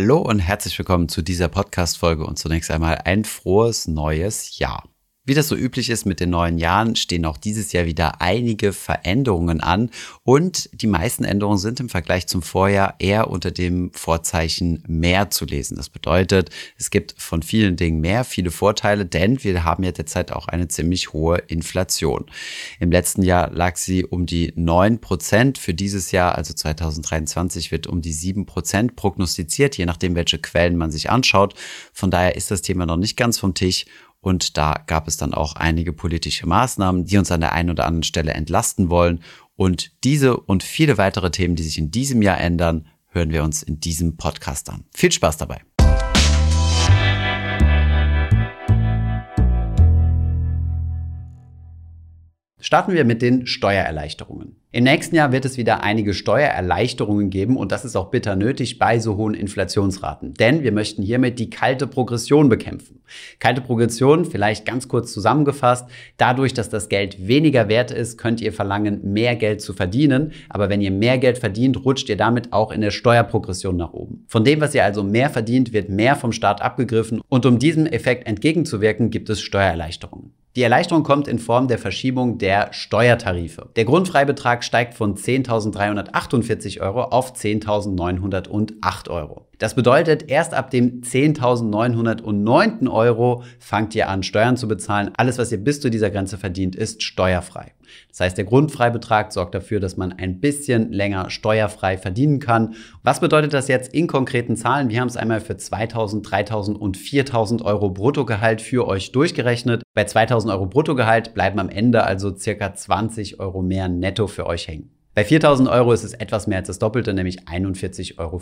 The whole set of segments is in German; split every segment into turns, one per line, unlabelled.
Hallo und herzlich willkommen zu dieser Podcast-Folge und zunächst einmal ein frohes neues Jahr. Wie das so üblich ist mit den neuen Jahren, stehen auch dieses Jahr wieder einige Veränderungen an und die meisten Änderungen sind im Vergleich zum Vorjahr eher unter dem Vorzeichen mehr zu lesen. Das bedeutet, es gibt von vielen Dingen mehr, viele Vorteile, denn wir haben ja derzeit auch eine ziemlich hohe Inflation. Im letzten Jahr lag sie um die neun Prozent. Für dieses Jahr, also 2023, wird um die sieben Prozent prognostiziert, je nachdem, welche Quellen man sich anschaut. Von daher ist das Thema noch nicht ganz vom Tisch und da gab es dann auch einige politische Maßnahmen, die uns an der einen oder anderen Stelle entlasten wollen. Und diese und viele weitere Themen, die sich in diesem Jahr ändern, hören wir uns in diesem Podcast an. Viel Spaß dabei. Starten wir mit den Steuererleichterungen. Im nächsten Jahr wird es wieder einige Steuererleichterungen geben und das ist auch bitter nötig bei so hohen Inflationsraten. Denn wir möchten hiermit die kalte Progression bekämpfen. Kalte Progression, vielleicht ganz kurz zusammengefasst, dadurch, dass das Geld weniger wert ist, könnt ihr verlangen, mehr Geld zu verdienen. Aber wenn ihr mehr Geld verdient, rutscht ihr damit auch in der Steuerprogression nach oben. Von dem, was ihr also mehr verdient, wird mehr vom Staat abgegriffen und um diesem Effekt entgegenzuwirken, gibt es Steuererleichterungen. Die Erleichterung kommt in Form der Verschiebung der Steuertarife. Der Grundfreibetrag steigt von 10.348 Euro auf 10.908 Euro. Das bedeutet, erst ab dem 10.909. Euro fangt ihr an, Steuern zu bezahlen. Alles, was ihr bis zu dieser Grenze verdient, ist steuerfrei. Das heißt, der Grundfreibetrag sorgt dafür, dass man ein bisschen länger steuerfrei verdienen kann. Was bedeutet das jetzt in konkreten Zahlen? Wir haben es einmal für 2.000, 3.000 und 4.000 Euro Bruttogehalt für euch durchgerechnet. Bei 2.000 Euro Bruttogehalt bleiben am Ende also circa 20 Euro mehr netto für euch hängen. Bei 4000 Euro ist es etwas mehr als das Doppelte, nämlich 41,84 Euro.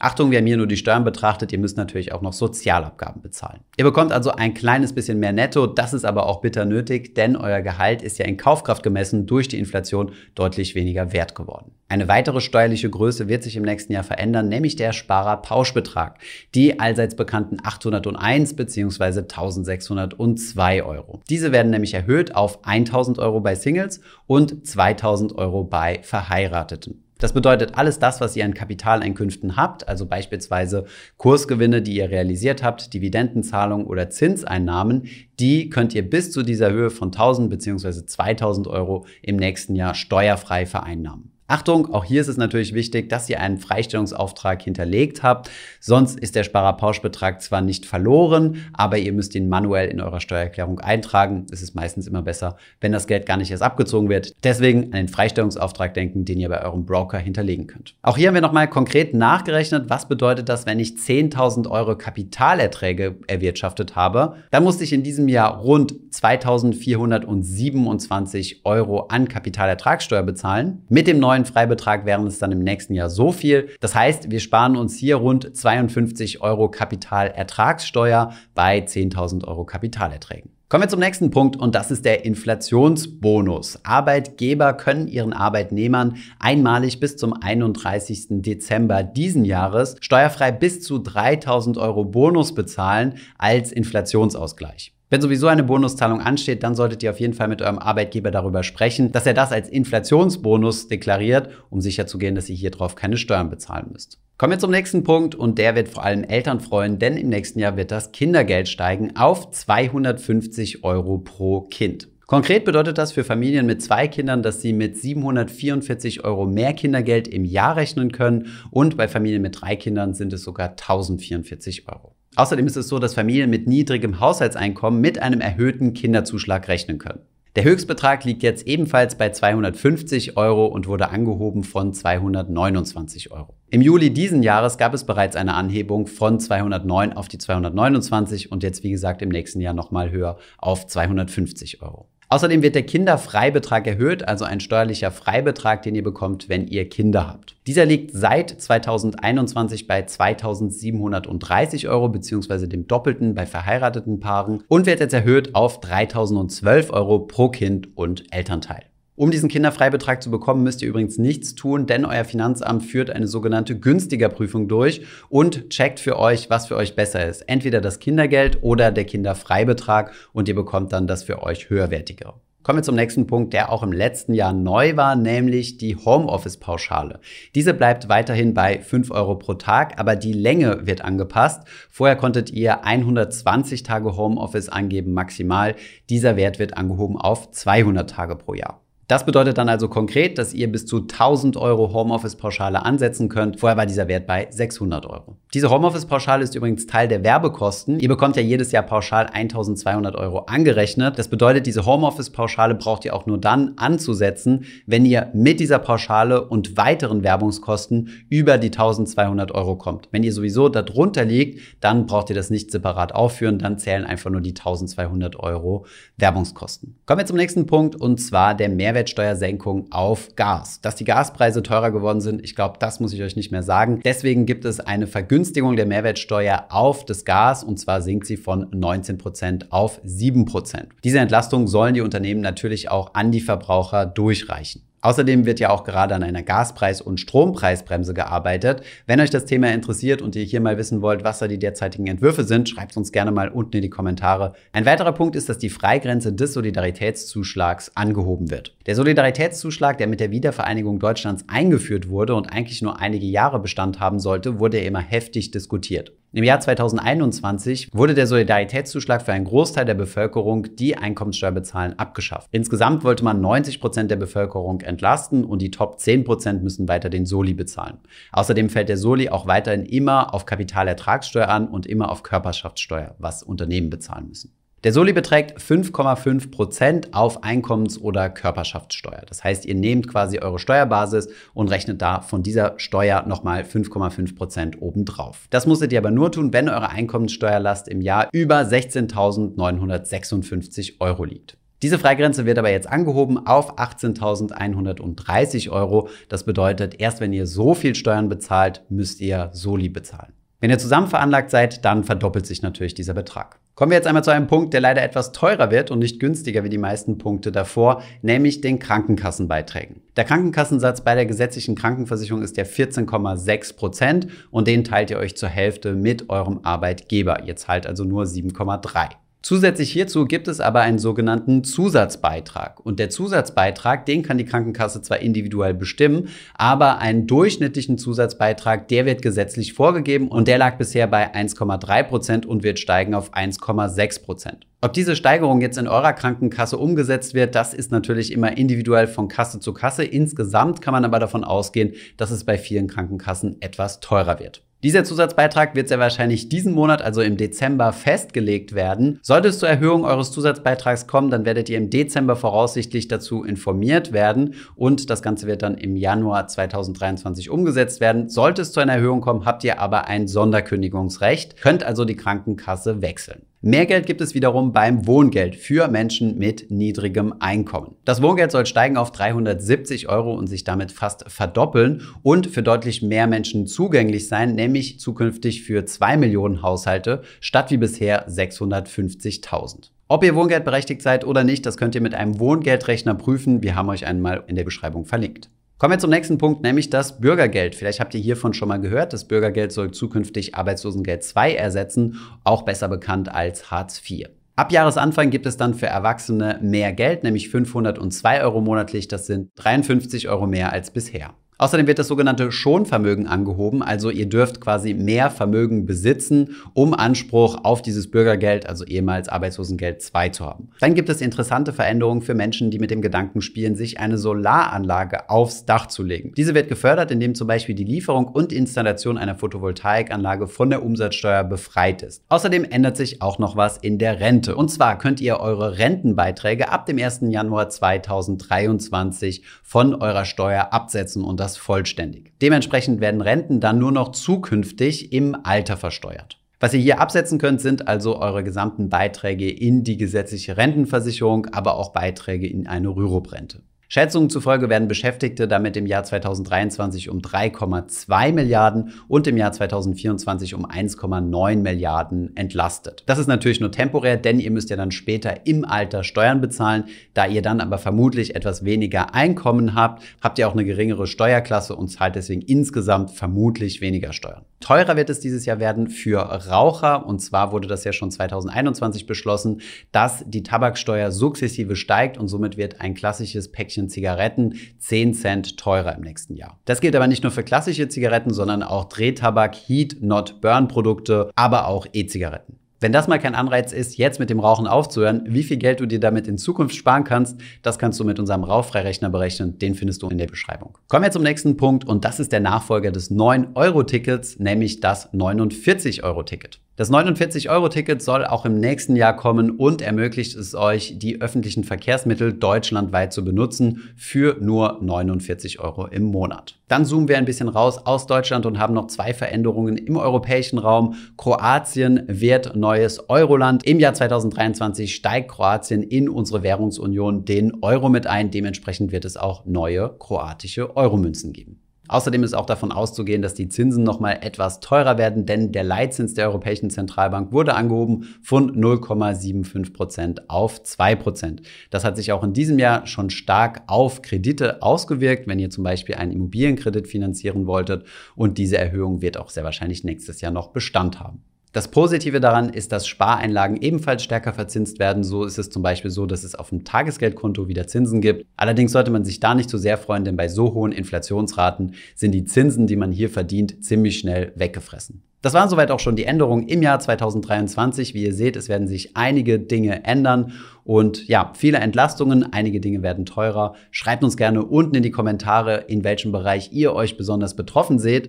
Achtung, wir haben hier nur die Steuern betrachtet, ihr müsst natürlich auch noch Sozialabgaben bezahlen. Ihr bekommt also ein kleines bisschen mehr netto, das ist aber auch bitter nötig, denn euer Gehalt ist ja in Kaufkraft gemessen durch die Inflation deutlich weniger wert geworden. Eine weitere steuerliche Größe wird sich im nächsten Jahr verändern, nämlich der Sparerpauschbetrag. Die allseits bekannten 801 bzw. 1602 Euro. Diese werden nämlich erhöht auf 1000 Euro bei Singles und 2000 Euro bei Verheirateten. Das bedeutet, alles das, was ihr an Kapitaleinkünften habt, also beispielsweise Kursgewinne, die ihr realisiert habt, Dividendenzahlungen oder Zinseinnahmen, die könnt ihr bis zu dieser Höhe von 1000 bzw. 2000 Euro im nächsten Jahr steuerfrei vereinnahmen. Achtung, auch hier ist es natürlich wichtig, dass ihr einen Freistellungsauftrag hinterlegt habt. Sonst ist der Sparerpauschbetrag zwar nicht verloren, aber ihr müsst ihn manuell in eurer Steuererklärung eintragen. Es ist meistens immer besser, wenn das Geld gar nicht erst abgezogen wird. Deswegen an den Freistellungsauftrag denken, den ihr bei eurem Broker hinterlegen könnt. Auch hier haben wir nochmal konkret nachgerechnet, was bedeutet das, wenn ich 10.000 Euro Kapitalerträge erwirtschaftet habe. Dann musste ich in diesem Jahr rund 2.427 Euro an Kapitalertragssteuer bezahlen. Mit dem neuen neuen Freibetrag wären es dann im nächsten Jahr so viel. Das heißt, wir sparen uns hier rund 52 Euro Kapitalertragssteuer bei 10.000 Euro Kapitalerträgen. Kommen wir zum nächsten Punkt und das ist der Inflationsbonus. Arbeitgeber können ihren Arbeitnehmern einmalig bis zum 31. Dezember diesen Jahres steuerfrei bis zu 3000 Euro Bonus bezahlen als Inflationsausgleich. Wenn sowieso eine Bonuszahlung ansteht, dann solltet ihr auf jeden Fall mit eurem Arbeitgeber darüber sprechen, dass er das als Inflationsbonus deklariert, um sicherzugehen, dass ihr hier drauf keine Steuern bezahlen müsst. Kommen wir zum nächsten Punkt und der wird vor allem Eltern freuen, denn im nächsten Jahr wird das Kindergeld steigen auf 250 Euro pro Kind. Konkret bedeutet das für Familien mit zwei Kindern, dass sie mit 744 Euro mehr Kindergeld im Jahr rechnen können und bei Familien mit drei Kindern sind es sogar 1044 Euro. Außerdem ist es so, dass Familien mit niedrigem Haushaltseinkommen mit einem erhöhten Kinderzuschlag rechnen können. Der Höchstbetrag liegt jetzt ebenfalls bei 250 Euro und wurde angehoben von 229 Euro. Im Juli diesen Jahres gab es bereits eine Anhebung von 209 auf die 229 und jetzt wie gesagt im nächsten Jahr nochmal höher auf 250 Euro. Außerdem wird der Kinderfreibetrag erhöht, also ein steuerlicher Freibetrag, den ihr bekommt, wenn ihr Kinder habt. Dieser liegt seit 2021 bei 2730 Euro beziehungsweise dem Doppelten bei verheirateten Paaren und wird jetzt erhöht auf 3012 Euro pro Kind und Elternteil. Um diesen Kinderfreibetrag zu bekommen, müsst ihr übrigens nichts tun, denn euer Finanzamt führt eine sogenannte günstiger Prüfung durch und checkt für euch, was für euch besser ist. Entweder das Kindergeld oder der Kinderfreibetrag und ihr bekommt dann das für euch höherwertigere. Kommen wir zum nächsten Punkt, der auch im letzten Jahr neu war, nämlich die Homeoffice-Pauschale. Diese bleibt weiterhin bei 5 Euro pro Tag, aber die Länge wird angepasst. Vorher konntet ihr 120 Tage Homeoffice angeben maximal. Dieser Wert wird angehoben auf 200 Tage pro Jahr. Das bedeutet dann also konkret, dass ihr bis zu 1000 Euro Homeoffice-Pauschale ansetzen könnt. Vorher war dieser Wert bei 600 Euro. Diese Homeoffice-Pauschale ist übrigens Teil der Werbekosten. Ihr bekommt ja jedes Jahr pauschal 1200 Euro angerechnet. Das bedeutet, diese Homeoffice-Pauschale braucht ihr auch nur dann anzusetzen, wenn ihr mit dieser Pauschale und weiteren Werbungskosten über die 1200 Euro kommt. Wenn ihr sowieso darunter liegt, dann braucht ihr das nicht separat aufführen. Dann zählen einfach nur die 1200 Euro Werbungskosten. Kommen wir zum nächsten Punkt und zwar der Mehrwert Mehrwertsteuersenkung auf Gas. Dass die Gaspreise teurer geworden sind, ich glaube, das muss ich euch nicht mehr sagen. Deswegen gibt es eine Vergünstigung der Mehrwertsteuer auf das Gas und zwar sinkt sie von 19% auf 7%. Diese Entlastung sollen die Unternehmen natürlich auch an die Verbraucher durchreichen. Außerdem wird ja auch gerade an einer Gaspreis- und Strompreisbremse gearbeitet. Wenn euch das Thema interessiert und ihr hier mal wissen wollt, was da die derzeitigen Entwürfe sind, schreibt uns gerne mal unten in die Kommentare. Ein weiterer Punkt ist, dass die Freigrenze des Solidaritätszuschlags angehoben wird. Der Solidaritätszuschlag, der mit der Wiedervereinigung Deutschlands eingeführt wurde und eigentlich nur einige Jahre Bestand haben sollte, wurde immer heftig diskutiert. Im Jahr 2021 wurde der Solidaritätszuschlag für einen Großteil der Bevölkerung, die Einkommenssteuer bezahlen, abgeschafft. Insgesamt wollte man 90 Prozent der Bevölkerung entlasten und die Top 10 Prozent müssen weiter den Soli bezahlen. Außerdem fällt der Soli auch weiterhin immer auf Kapitalertragssteuer an und immer auf Körperschaftssteuer, was Unternehmen bezahlen müssen. Der Soli beträgt 5,5 Prozent auf Einkommens- oder Körperschaftssteuer. Das heißt, ihr nehmt quasi eure Steuerbasis und rechnet da von dieser Steuer nochmal 5,5 Prozent obendrauf. Das musstet ihr aber nur tun, wenn eure Einkommenssteuerlast im Jahr über 16.956 Euro liegt. Diese Freigrenze wird aber jetzt angehoben auf 18.130 Euro. Das bedeutet, erst wenn ihr so viel Steuern bezahlt, müsst ihr Soli bezahlen. Wenn ihr zusammen veranlagt seid, dann verdoppelt sich natürlich dieser Betrag. Kommen wir jetzt einmal zu einem Punkt, der leider etwas teurer wird und nicht günstiger wie die meisten Punkte davor, nämlich den Krankenkassenbeiträgen. Der Krankenkassensatz bei der gesetzlichen Krankenversicherung ist der 14,6 Prozent und den teilt ihr euch zur Hälfte mit eurem Arbeitgeber. Ihr zahlt also nur 7,3. Zusätzlich hierzu gibt es aber einen sogenannten Zusatzbeitrag. Und der Zusatzbeitrag, den kann die Krankenkasse zwar individuell bestimmen, aber einen durchschnittlichen Zusatzbeitrag, der wird gesetzlich vorgegeben und der lag bisher bei 1,3 Prozent und wird steigen auf 1,6 Prozent. Ob diese Steigerung jetzt in eurer Krankenkasse umgesetzt wird, das ist natürlich immer individuell von Kasse zu Kasse. Insgesamt kann man aber davon ausgehen, dass es bei vielen Krankenkassen etwas teurer wird. Dieser Zusatzbeitrag wird sehr wahrscheinlich diesen Monat, also im Dezember, festgelegt werden. Sollte es zur Erhöhung eures Zusatzbeitrags kommen, dann werdet ihr im Dezember voraussichtlich dazu informiert werden und das Ganze wird dann im Januar 2023 umgesetzt werden. Sollte es zu einer Erhöhung kommen, habt ihr aber ein Sonderkündigungsrecht, könnt also die Krankenkasse wechseln. Mehr Geld gibt es wiederum beim Wohngeld für Menschen mit niedrigem Einkommen. Das Wohngeld soll steigen auf 370 Euro und sich damit fast verdoppeln und für deutlich mehr Menschen zugänglich sein, nämlich zukünftig für 2 Millionen Haushalte statt wie bisher 650.000. Ob ihr Wohngeld berechtigt seid oder nicht, das könnt ihr mit einem Wohngeldrechner prüfen. Wir haben euch einmal in der Beschreibung verlinkt. Kommen wir zum nächsten Punkt, nämlich das Bürgergeld. Vielleicht habt ihr hiervon schon mal gehört. Das Bürgergeld soll zukünftig Arbeitslosengeld 2 ersetzen, auch besser bekannt als Hartz IV. Ab Jahresanfang gibt es dann für Erwachsene mehr Geld, nämlich 502 Euro monatlich. Das sind 53 Euro mehr als bisher. Außerdem wird das sogenannte Schonvermögen angehoben, also ihr dürft quasi mehr Vermögen besitzen, um Anspruch auf dieses Bürgergeld, also ehemals Arbeitslosengeld 2 zu haben. Dann gibt es interessante Veränderungen für Menschen, die mit dem Gedanken spielen, sich eine Solaranlage aufs Dach zu legen. Diese wird gefördert, indem zum Beispiel die Lieferung und Installation einer Photovoltaikanlage von der Umsatzsteuer befreit ist. Außerdem ändert sich auch noch was in der Rente. Und zwar könnt ihr eure Rentenbeiträge ab dem 1. Januar 2023 von eurer Steuer absetzen und das das vollständig. Dementsprechend werden Renten dann nur noch zukünftig im Alter versteuert. Was ihr hier absetzen könnt, sind also eure gesamten Beiträge in die gesetzliche Rentenversicherung, aber auch Beiträge in eine Rürup-Rente. Schätzungen zufolge werden Beschäftigte damit im Jahr 2023 um 3,2 Milliarden und im Jahr 2024 um 1,9 Milliarden entlastet. Das ist natürlich nur temporär, denn ihr müsst ja dann später im Alter Steuern bezahlen. Da ihr dann aber vermutlich etwas weniger Einkommen habt, habt ihr auch eine geringere Steuerklasse und zahlt deswegen insgesamt vermutlich weniger Steuern. Teurer wird es dieses Jahr werden für Raucher und zwar wurde das ja schon 2021 beschlossen, dass die Tabaksteuer sukzessive steigt und somit wird ein klassisches Päckchen Zigaretten 10 Cent teurer im nächsten Jahr. Das gilt aber nicht nur für klassische Zigaretten, sondern auch Drehtabak, Heat, Not Burn Produkte, aber auch E-Zigaretten. Wenn das mal kein Anreiz ist, jetzt mit dem Rauchen aufzuhören, wie viel Geld du dir damit in Zukunft sparen kannst, das kannst du mit unserem Rauchfreirechner berechnen. Den findest du in der Beschreibung. Kommen wir zum nächsten Punkt und das ist der Nachfolger des 9-Euro-Tickets, nämlich das 49-Euro-Ticket. Das 49-Euro-Ticket soll auch im nächsten Jahr kommen und ermöglicht es euch, die öffentlichen Verkehrsmittel deutschlandweit zu benutzen für nur 49 Euro im Monat. Dann zoomen wir ein bisschen raus aus Deutschland und haben noch zwei Veränderungen im europäischen Raum. Kroatien wird neues Euroland. Im Jahr 2023 steigt Kroatien in unsere Währungsunion den Euro mit ein. Dementsprechend wird es auch neue kroatische Euromünzen geben. Außerdem ist auch davon auszugehen, dass die Zinsen nochmal etwas teurer werden, denn der Leitzins der Europäischen Zentralbank wurde angehoben von 0,75 Prozent auf 2 Prozent. Das hat sich auch in diesem Jahr schon stark auf Kredite ausgewirkt, wenn ihr zum Beispiel einen Immobilienkredit finanzieren wolltet. Und diese Erhöhung wird auch sehr wahrscheinlich nächstes Jahr noch Bestand haben. Das Positive daran ist, dass Spareinlagen ebenfalls stärker verzinst werden. So ist es zum Beispiel so, dass es auf dem Tagesgeldkonto wieder Zinsen gibt. Allerdings sollte man sich da nicht so sehr freuen, denn bei so hohen Inflationsraten sind die Zinsen, die man hier verdient, ziemlich schnell weggefressen. Das waren soweit auch schon die Änderungen im Jahr 2023. Wie ihr seht, es werden sich einige Dinge ändern und ja, viele Entlastungen, einige Dinge werden teurer. Schreibt uns gerne unten in die Kommentare, in welchem Bereich ihr euch besonders betroffen seht.